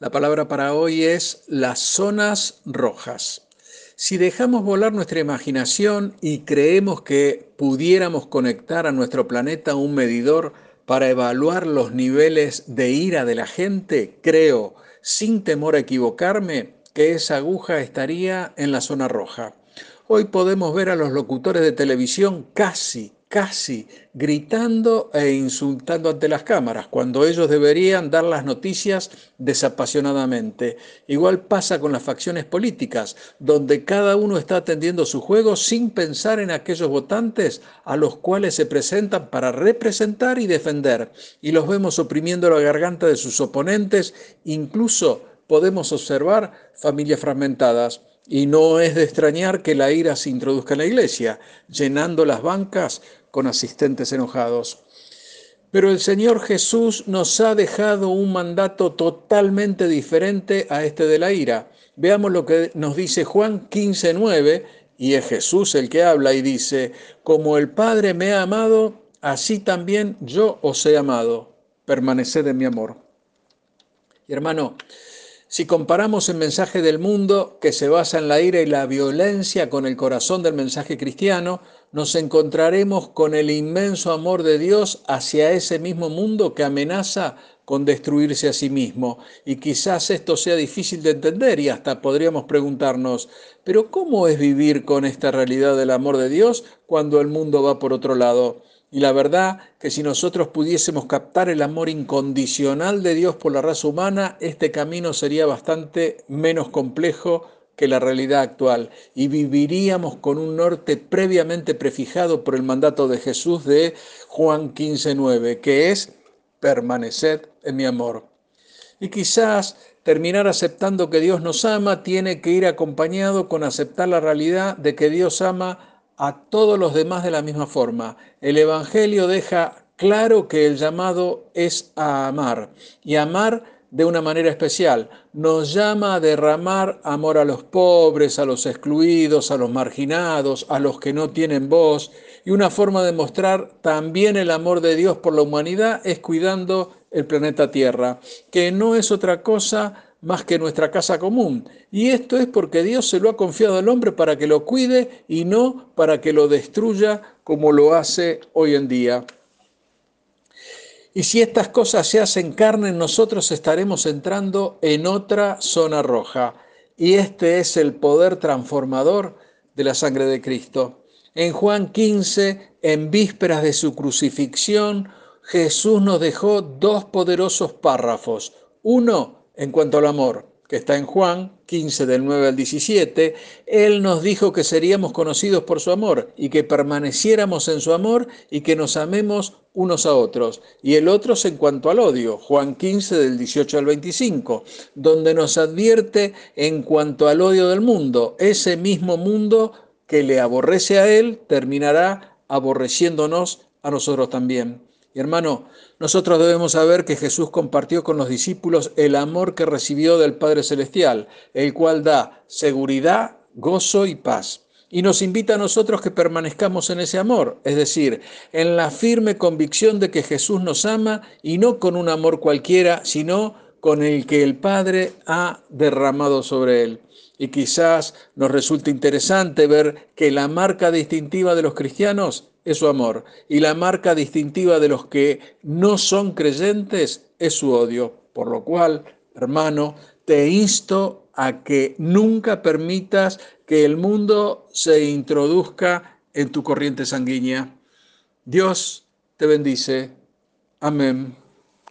La palabra para hoy es las zonas rojas. Si dejamos volar nuestra imaginación y creemos que pudiéramos conectar a nuestro planeta un medidor para evaluar los niveles de ira de la gente, creo, sin temor a equivocarme, que esa aguja estaría en la zona roja. Hoy podemos ver a los locutores de televisión casi casi gritando e insultando ante las cámaras, cuando ellos deberían dar las noticias desapasionadamente. Igual pasa con las facciones políticas, donde cada uno está atendiendo su juego sin pensar en aquellos votantes a los cuales se presentan para representar y defender, y los vemos oprimiendo la garganta de sus oponentes, incluso podemos observar familias fragmentadas. Y no es de extrañar que la ira se introduzca en la iglesia, llenando las bancas con asistentes enojados. Pero el Señor Jesús nos ha dejado un mandato totalmente diferente a este de la ira. Veamos lo que nos dice Juan 15:9, y es Jesús el que habla y dice, como el Padre me ha amado, así también yo os he amado. Permaneced en mi amor. Y hermano, si comparamos el mensaje del mundo, que se basa en la ira y la violencia, con el corazón del mensaje cristiano, nos encontraremos con el inmenso amor de Dios hacia ese mismo mundo que amenaza con destruirse a sí mismo. Y quizás esto sea difícil de entender y hasta podríamos preguntarnos, pero ¿cómo es vivir con esta realidad del amor de Dios cuando el mundo va por otro lado? Y la verdad que si nosotros pudiésemos captar el amor incondicional de Dios por la raza humana, este camino sería bastante menos complejo que la realidad actual y viviríamos con un norte previamente prefijado por el mandato de Jesús de Juan 15:9, que es permaneced en mi amor. Y quizás terminar aceptando que Dios nos ama tiene que ir acompañado con aceptar la realidad de que Dios ama a todos los demás de la misma forma. El Evangelio deja claro que el llamado es a amar y amar de una manera especial. Nos llama a derramar amor a los pobres, a los excluidos, a los marginados, a los que no tienen voz. Y una forma de mostrar también el amor de Dios por la humanidad es cuidando el planeta Tierra, que no es otra cosa más que nuestra casa común. Y esto es porque Dios se lo ha confiado al hombre para que lo cuide y no para que lo destruya como lo hace hoy en día. Y si estas cosas se hacen carne, nosotros estaremos entrando en otra zona roja. Y este es el poder transformador de la sangre de Cristo. En Juan 15, en vísperas de su crucifixión, Jesús nos dejó dos poderosos párrafos. Uno, en cuanto al amor, que está en Juan 15 del 9 al 17, Él nos dijo que seríamos conocidos por su amor y que permaneciéramos en su amor y que nos amemos unos a otros. Y el otro es en cuanto al odio, Juan 15 del 18 al 25, donde nos advierte en cuanto al odio del mundo, ese mismo mundo que le aborrece a Él terminará aborreciéndonos a nosotros también. Y hermano, nosotros debemos saber que Jesús compartió con los discípulos el amor que recibió del Padre Celestial, el cual da seguridad, gozo y paz. Y nos invita a nosotros que permanezcamos en ese amor, es decir, en la firme convicción de que Jesús nos ama y no con un amor cualquiera, sino con el que el Padre ha derramado sobre él. Y quizás nos resulte interesante ver que la marca distintiva de los cristianos es su amor y la marca distintiva de los que no son creyentes es su odio. Por lo cual, hermano, te insto a que nunca permitas que el mundo se introduzca en tu corriente sanguínea. Dios te bendice. Amén.